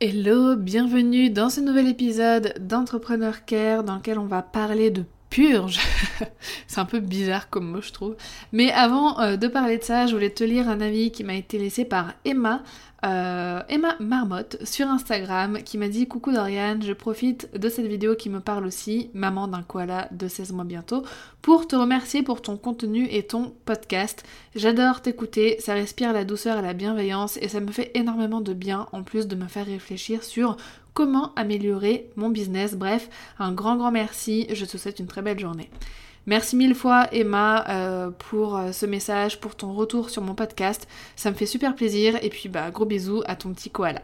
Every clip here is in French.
Hello, bienvenue dans ce nouvel épisode d'Entrepreneur Care dans lequel on va parler de purge. c'est un peu bizarre comme mot je trouve. Mais avant euh, de parler de ça, je voulais te lire un avis qui m'a été laissé par Emma euh, Emma Marmotte sur Instagram qui m'a dit Coucou Dorian, je profite de cette vidéo qui me parle aussi, maman d'un koala de 16 mois bientôt, pour te remercier pour ton contenu et ton podcast. J'adore t'écouter, ça respire la douceur et la bienveillance et ça me fait énormément de bien en plus de me faire réfléchir sur comment améliorer mon business. Bref, un grand grand merci, je te souhaite une très belle journée. Merci mille fois Emma euh, pour euh, ce message, pour ton retour sur mon podcast. Ça me fait super plaisir et puis bah gros bisous à ton petit koala.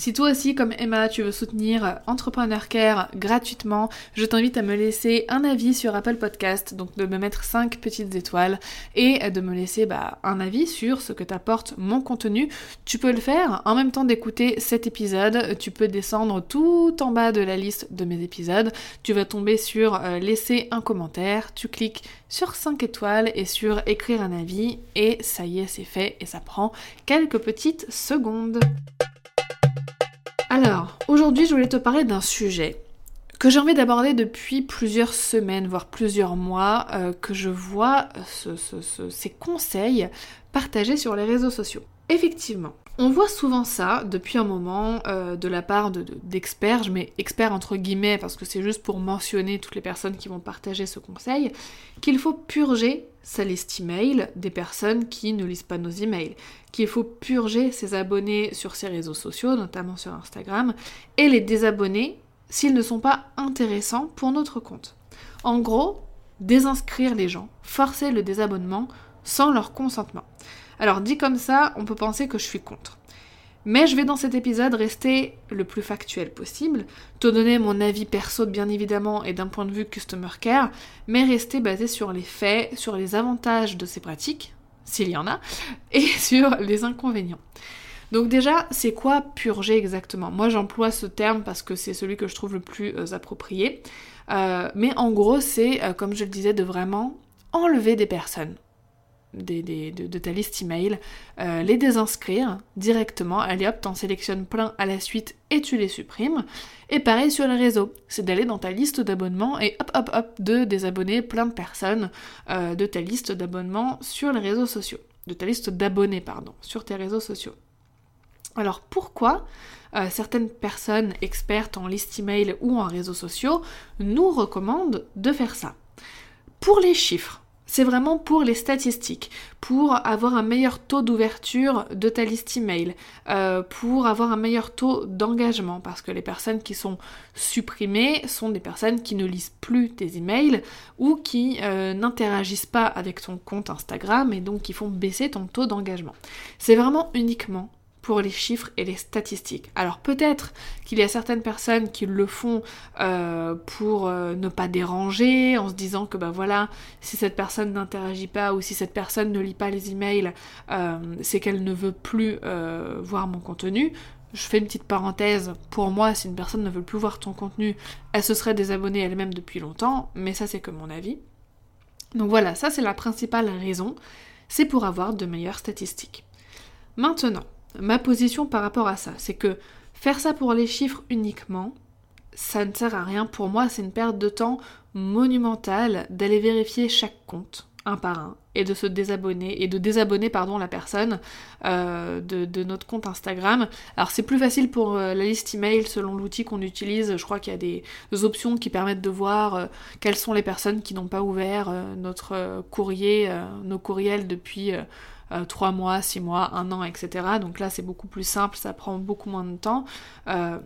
Si toi aussi, comme Emma, tu veux soutenir Entrepreneur Care gratuitement, je t'invite à me laisser un avis sur Apple Podcast, donc de me mettre 5 petites étoiles et de me laisser bah, un avis sur ce que t'apporte mon contenu. Tu peux le faire en même temps d'écouter cet épisode. Tu peux descendre tout en bas de la liste de mes épisodes. Tu vas tomber sur euh, laisser un commentaire. Tu cliques sur 5 étoiles et sur écrire un avis et ça y est, c'est fait et ça prend quelques petites secondes. Alors, aujourd'hui, je voulais te parler d'un sujet que j'ai envie d'aborder depuis plusieurs semaines, voire plusieurs mois, euh, que je vois ces conseils partagés sur les réseaux sociaux. Effectivement, on voit souvent ça depuis un moment euh, de la part d'experts, je mets experts entre guillemets parce que c'est juste pour mentionner toutes les personnes qui vont partager ce conseil, qu'il faut purger sa liste email des personnes qui ne lisent pas nos emails, qu'il faut purger ses abonnés sur ses réseaux sociaux, notamment sur Instagram, et les désabonner s'ils ne sont pas intéressants pour notre compte. En gros, désinscrire les gens, forcer le désabonnement sans leur consentement. Alors dit comme ça, on peut penser que je suis contre. Mais je vais dans cet épisode rester le plus factuel possible, te donner mon avis perso bien évidemment et d'un point de vue customer care, mais rester basé sur les faits, sur les avantages de ces pratiques, s'il y en a, et sur les inconvénients. Donc déjà, c'est quoi purger exactement? Moi j'emploie ce terme parce que c'est celui que je trouve le plus euh, approprié. Euh, mais en gros, c'est, euh, comme je le disais, de vraiment enlever des personnes de, ta liste email, euh, les désinscrire directement, allez hop, t'en sélectionnes plein à la suite et tu les supprimes. Et pareil sur les réseaux, c'est d'aller dans ta liste d'abonnements et hop hop hop de désabonner plein de personnes euh, de ta liste d'abonnements sur les réseaux sociaux. De ta liste d'abonnés, pardon, sur tes réseaux sociaux. Alors pourquoi euh, certaines personnes expertes en liste email ou en réseaux sociaux nous recommandent de faire ça? Pour les chiffres. C'est vraiment pour les statistiques, pour avoir un meilleur taux d'ouverture de ta liste email, euh, pour avoir un meilleur taux d'engagement, parce que les personnes qui sont supprimées sont des personnes qui ne lisent plus tes emails ou qui euh, n'interagissent pas avec ton compte Instagram et donc qui font baisser ton taux d'engagement. C'est vraiment uniquement les chiffres et les statistiques. Alors peut-être qu'il y a certaines personnes qui le font euh, pour euh, ne pas déranger, en se disant que ben voilà, si cette personne n'interagit pas ou si cette personne ne lit pas les emails, euh, c'est qu'elle ne veut plus voir mon contenu. Je fais une petite parenthèse, pour moi, si une personne ne veut plus voir ton contenu, elle se serait désabonnée elle-même depuis longtemps, mais ça c'est que mon avis. Donc voilà, ça c'est la principale raison, c'est pour avoir de meilleures statistiques. Maintenant, ma position par rapport à ça, c'est que faire ça pour les chiffres uniquement, ça ne sert à rien. Pour moi, c'est une perte de temps monumentale d'aller vérifier chaque compte, un par un, et de se désabonner et de désabonner pardon la personne euh, de, notre compte Instagram. Alors c'est plus facile pour euh, la liste email selon l'outil qu'on utilise. Je crois qu'il y a des, options qui permettent de voir euh, quelles sont les personnes qui n'ont pas ouvert notre courrier, nos courriels depuis 3 mois, 6 mois, 1 an, etc. Donc là c'est beaucoup plus simple, ça prend beaucoup moins de temps.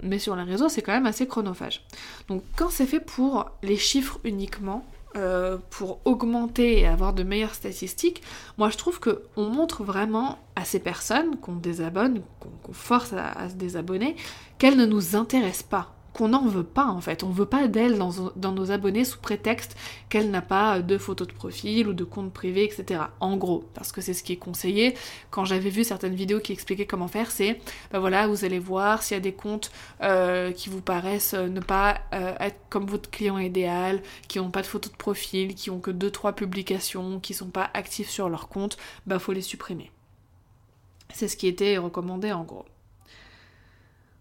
mais sur les réseaux c'est quand même assez chronophage. Donc quand c'est fait pour les chiffres uniquement, euh, pour augmenter et avoir de meilleures statistiques, moi je trouve qu'on montre vraiment à ces personnes qu'on désabonne, qu'on force à, se désabonner, qu'elles ne nous intéressent pas qu'on n'en veut pas en fait. On veut pas d'elle dans, nos abonnés sous prétexte qu'elle n'a pas de photos de profil ou de compte privé, etc. En gros, parce que c'est ce qui est conseillé. Quand j'avais vu certaines vidéos qui expliquaient comment faire, c'est ben voilà, vous allez voir s'il y a des comptes euh, qui vous paraissent euh, ne pas euh, être comme votre client idéal, qui n'ont pas de photos de profil, qui ont que 2-3 publications, qui sont pas actifs sur leur compte, bah faut les supprimer. C'est ce qui était recommandé en gros.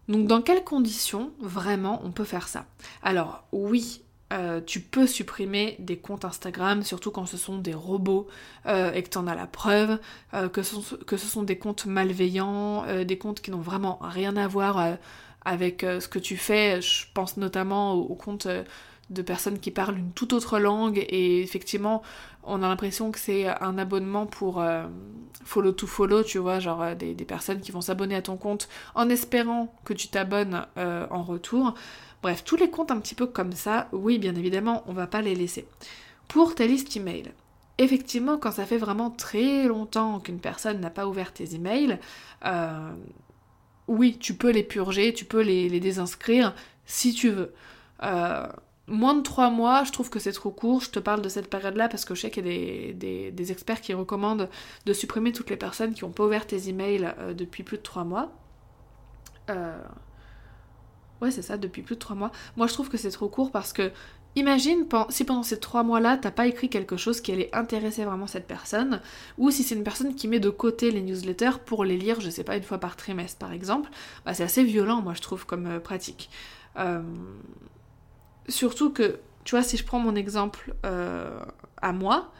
Donc dans quelles conditions vraiment on peut faire ça? Alors oui, euh, tu peux supprimer des comptes Instagram, surtout quand ce sont des robots euh, et que tu en as la preuve, euh, que, ce, que, ce, sont des comptes malveillants, des comptes qui n'ont vraiment rien à voir avec ce que tu fais. Je pense notamment aux comptes de personnes qui parlent une toute autre langue et effectivement on a l'impression que c'est un abonnement pour euh, follow to follow, tu vois, genre euh, des, personnes qui vont s'abonner à ton compte en espérant que tu t'abonnes euh, en retour. Bref, tous les comptes un petit peu comme ça, oui, bien évidemment, on va pas les laisser. Pour ta liste email, effectivement, quand ça fait vraiment très longtemps qu'une personne n'a pas ouvert tes emails, oui, tu peux les purger, tu peux les, les désinscrire si tu veux. Moins de 3 mois, je trouve que c'est trop court. Je te parle de cette période-là parce que je sais qu'il y a des, experts qui recommandent de supprimer toutes les personnes qui n'ont pas ouvert tes emails euh, depuis plus de 3 mois. Euh... Ouais, c'est ça, depuis plus de 3 mois. Moi, je trouve que c'est trop court parce que, imagine si pendant ces 3 mois-là, t'as pas écrit quelque chose qui allait intéresser vraiment cette personne, ou si c'est une personne qui met de côté les newsletters pour les lire, je sais pas, une fois par trimestre par exemple, bah, c'est assez violent, moi, je trouve, comme euh, pratique. Surtout que, tu vois, si je prends mon exemple euh, à moi,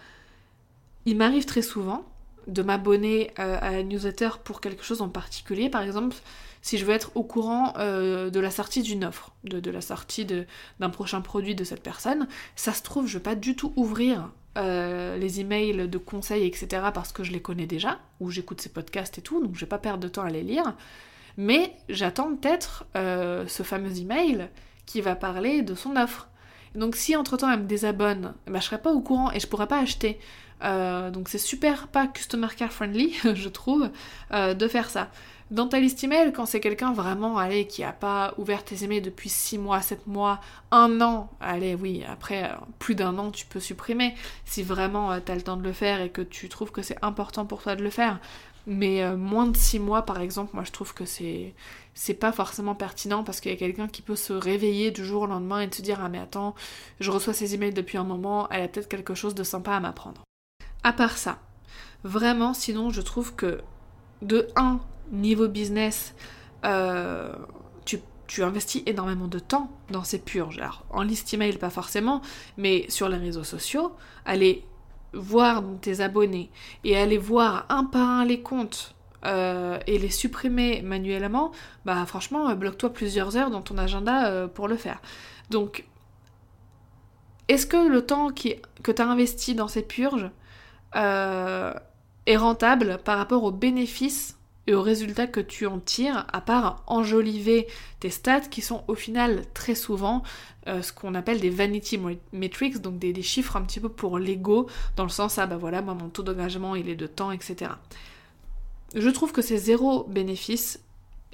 il m'arrive très souvent de m'abonner euh, à la newsletter pour quelque chose en particulier. Par exemple, si je veux être au courant euh, de la sortie d'une offre, de, la sortie d'un prochain produit de cette personne, ça se trouve, je vais pas du tout ouvrir les emails de conseils, etc., parce que je les connais déjà, ou j'écoute ces podcasts et tout, donc je vais pas perdre de temps à les lire. Mais j'attends peut-être ce fameux email qui va parler de son offre. Donc si entre-temps elle me désabonne, bah, je serai pas au courant et je pourrai pas acheter. Euh, donc c'est super pas customer care friendly, je trouve, euh, de faire ça. Dans ta liste email, quand c'est quelqu'un vraiment, allez, qui a pas ouvert tes emails depuis 6 mois, 7 mois, 1 an, allez, oui, après euh, plus d'un an, tu peux supprimer si vraiment tu as le temps de le faire et que tu trouves que c'est important pour toi de le faire. Mais moins de 6 mois, par exemple, moi je trouve que c'est c'est pas forcément pertinent parce qu'il y a quelqu'un qui peut se réveiller du jour au lendemain et te dire Ah, mais attends, je reçois ces emails depuis un moment, elle a peut-être quelque chose de sympa à m'apprendre. À part ça, vraiment, sinon, je trouve que de 1, niveau business, euh, tu, tu, investis énormément de temps dans ces purges. Alors, en liste email, pas forcément, mais sur les réseaux sociaux, aller voir tes abonnés et aller voir un par un les comptes euh, et les supprimer manuellement, bah franchement, euh, bloque-toi plusieurs heures dans ton agenda euh, pour le faire. Donc, est-ce que le temps que tu as investi dans ces purges est rentable par rapport aux bénéfices et aux résultats que tu en tires, à part enjoliver tes stats qui sont au final très souvent ce qu'on appelle des vanity metrics, donc des, des, chiffres un petit peu pour l'ego, dans le sens, ah bah voilà, moi mon taux d'engagement il est de temps, etc. Je trouve que c'est zéro bénéfice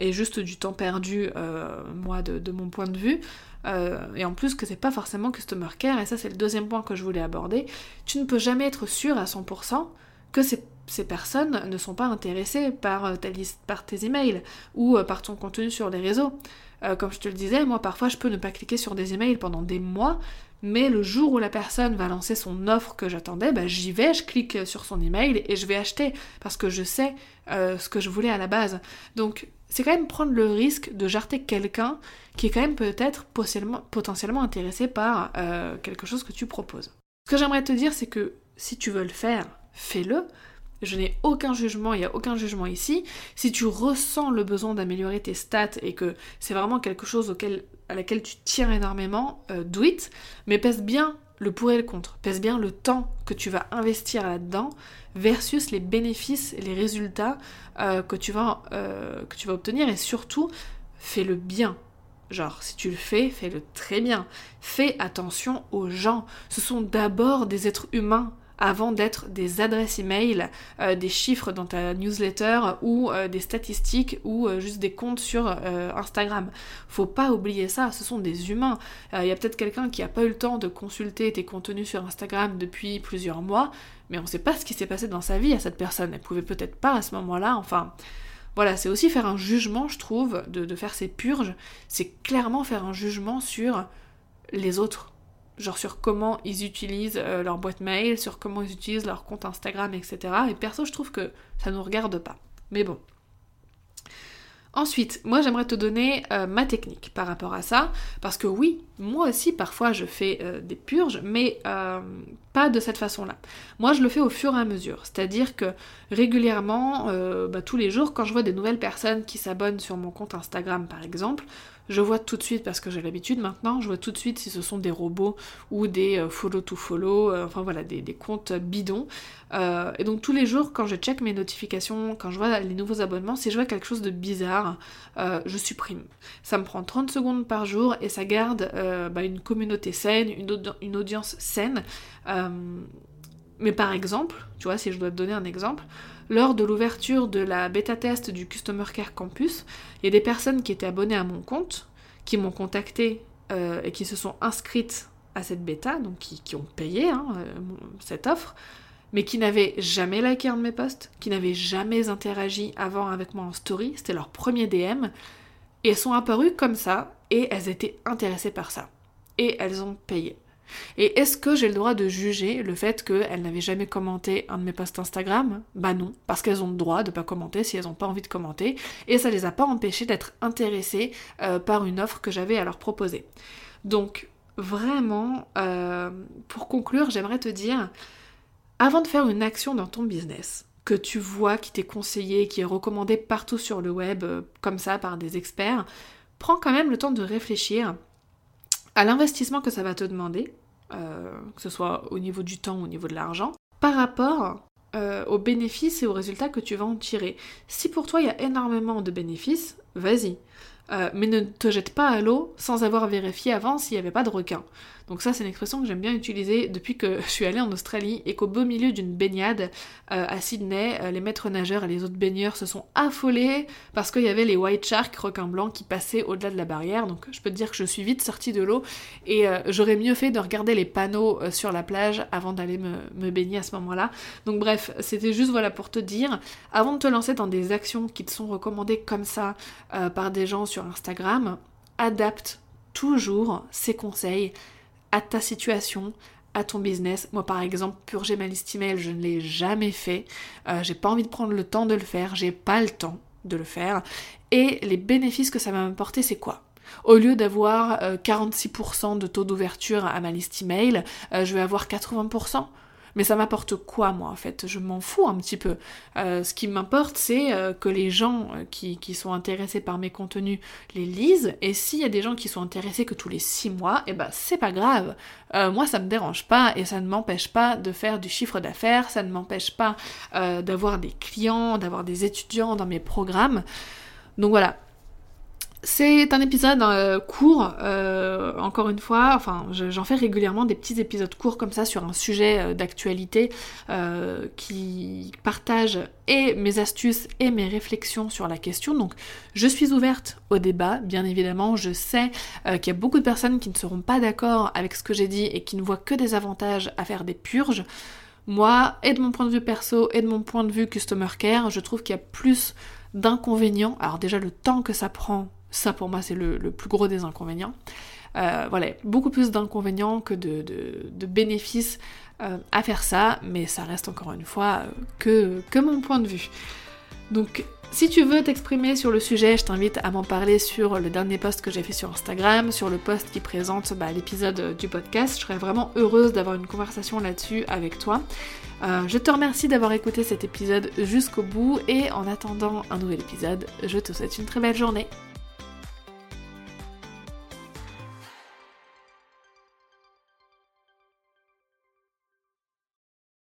et juste du temps perdu, euh, moi, de, mon point de vue. Euh, et en plus que c'est pas forcément customer care, et ça c'est le deuxième point que je voulais aborder, tu ne peux jamais être sûr à 100% que ces, personnes ne sont pas intéressées par euh, tes emails ou par ton contenu sur les réseaux. comme je te le disais, moi parfois je peux ne pas cliquer sur des emails pendant des mois mais le jour où la personne va lancer son offre que j'attendais, bah, j'y vais, je clique sur son email et je vais acheter parce que je sais euh, ce que je voulais à la base. Donc c'est quand même prendre le risque de jarter quelqu'un qui est quand même peut-être potentiellement, intéressé par euh, quelque chose que tu proposes. Ce que j'aimerais te dire, c'est que si tu veux le faire, fais-le. Je n'ai aucun jugement, il n'y a aucun jugement ici. Si tu ressens le besoin d'améliorer tes stats et que c'est vraiment quelque chose auquel, à laquelle tu tiens énormément, euh, do it. Mais pèse bien le pour et le contre. Pèse bien le temps que tu vas investir là-dedans versus les bénéfices et les résultats euh, que, tu vas, euh, que tu vas obtenir. Et surtout, fais-le bien. Genre, si tu le fais, fais-le très bien. Fais attention aux gens. Ce sont d'abord des êtres humains avant d'être des adresses email, euh, des chiffres dans ta newsletter ou euh, des statistiques ou euh, juste des comptes sur Instagram. Faut pas oublier ça, ce sont des humains. Il y a peut-être quelqu'un qui a pas eu le temps de consulter tes contenus sur Instagram depuis plusieurs mois, mais on sait pas ce qui s'est passé dans sa vie à cette personne. Elle pouvait peut-être pas à ce moment-là, enfin. Voilà, c'est aussi faire un jugement, je trouve, de, de faire ces purges. C'est clairement faire un jugement sur les autres genre sur comment ils utilisent euh, leur boîte mail, sur comment ils utilisent leur compte Instagram, etc. Et perso, je trouve que ça nous regarde pas. Mais bon. Ensuite, moi j'aimerais te donner euh, ma technique par rapport à ça, parce que oui, moi aussi parfois je fais euh, des purges, mais pas de cette façon-là. Moi je le fais au fur et à mesure, c'est-à-dire que régulièrement, bah, tous les jours, quand je vois des nouvelles personnes qui s'abonnent sur mon compte Instagram par exemple, je vois tout de suite, parce que j'ai l'habitude maintenant, je vois tout de suite si ce sont des robots ou des euh, follow to follow, euh, enfin voilà, des, comptes bidons. Euh, et donc tous les jours, quand je check mes notifications, quand je vois les nouveaux abonnements, si je vois quelque chose de bizarre, je supprime. Ça me prend 30 secondes par jour et ça garde bah, une communauté saine, une, une audience saine. mais par exemple, tu vois, si je dois te donner un exemple, lors de l'ouverture de la bêta test du Customer Care Campus, il y a des personnes qui étaient abonnées à mon compte, qui m'ont contacté euh, et qui se sont inscrites à cette bêta, donc qui, ont payé hein, euh, cette offre, mais qui n'avaient jamais liké un de mes posts, qui n'avaient jamais interagi avant avec moi en story, c'était leur premier DM, et elles sont apparues comme ça, et elles étaient intéressées par ça. Et elles ont payé. Et est-ce que j'ai le droit de juger le fait qu'elles n'avaient jamais commenté un de mes posts Instagram? Bah non, parce qu'elles ont le droit de pas commenter si elles n'ont pas envie de commenter, et ça les a pas empêchées d'être intéressées euh, par une offre que j'avais à leur proposer. Donc vraiment, euh, pour conclure, j'aimerais te dire, avant de faire une action dans ton business, que tu vois qui t'est conseillé, qui est recommandé partout sur le web, euh, comme ça, par des experts, prends quand même le temps de réfléchir à l'investissement que ça va te demander, que ce soit au niveau du temps au niveau de l'argent, par rapport euh, aux bénéfices et aux résultats que tu vas en tirer. Si pour toi il y a énormément de bénéfices, vas-y. Euh, mais ne te jette pas à l'eau sans avoir vérifié avant s'il n'y avait pas de requin. Donc ça c'est une expression que j'aime bien utiliser depuis que je suis allée en Australie et qu'au beau milieu d'une baignade euh, à Sydney, euh, les maîtres nageurs et les autres baigneurs se sont affolés parce qu'il y avait les white sharks, requins blancs, qui passaient au-delà de la barrière. Donc je peux te dire que je suis vite sortie de l'eau et j'aurais mieux fait de regarder les panneaux sur la plage avant d'aller me, me, baigner à ce moment-là. Donc bref, c'était juste voilà pour te dire, avant de te lancer dans des actions qui te sont recommandées comme ça par des gens sur Instagram, adapte toujours ces conseils à ta situation, à ton business. Moi par exemple, purger ma liste email, je ne l'ai jamais fait. Euh, j'ai pas envie de prendre le temps de le faire, j'ai pas le temps de le faire. Et les bénéfices que ça va m'apporter, c'est quoi? Au lieu d'avoir 46% euh, de taux d'ouverture à ma liste email, euh, je vais avoir 80%. Mais ça m'apporte quoi, moi, en fait? Je m'en fous un petit peu. Euh, ce qui m'importe, c'est euh, que les gens euh, qui, sont intéressés par mes contenus les lisent. Et s'il y a des gens qui sont intéressés que tous les six mois, eh ben, c'est pas grave. moi, ça me dérange pas et ça ne m'empêche pas de faire du chiffre d'affaires, ça ne m'empêche pas d'avoir des clients, d'avoir des étudiants dans mes programmes. Donc voilà, c'est un épisode euh, court, euh, encore une fois, enfin j'en fais régulièrement des petits épisodes courts comme ça sur un sujet euh, d'actualité qui partage et mes astuces et mes réflexions sur la question. Donc je suis ouverte au débat, bien évidemment, je sais qu'il y a beaucoup de personnes qui ne seront pas d'accord avec ce que j'ai dit et qui ne voient que des avantages à faire des purges. Moi, et de mon point de vue perso et de mon point de vue customer care, je trouve qu'il y a plus d'inconvénients. Alors déjà le temps que ça prend ça pour moi c'est le, plus gros des inconvénients. Euh, voilà, beaucoup plus d'inconvénients que de, bénéfices euh, à faire ça, mais ça reste encore une fois euh, que, mon point de vue. Donc Si tu veux t'exprimer sur le sujet, je t'invite à m'en parler sur le dernier post que j'ai fait sur Instagram, sur le post qui présente bah, l'épisode du podcast. Je serais vraiment heureuse d'avoir une conversation là-dessus avec toi. Je te remercie d'avoir écouté cet épisode jusqu'au bout et en attendant un nouvel épisode, je te souhaite une très belle journée.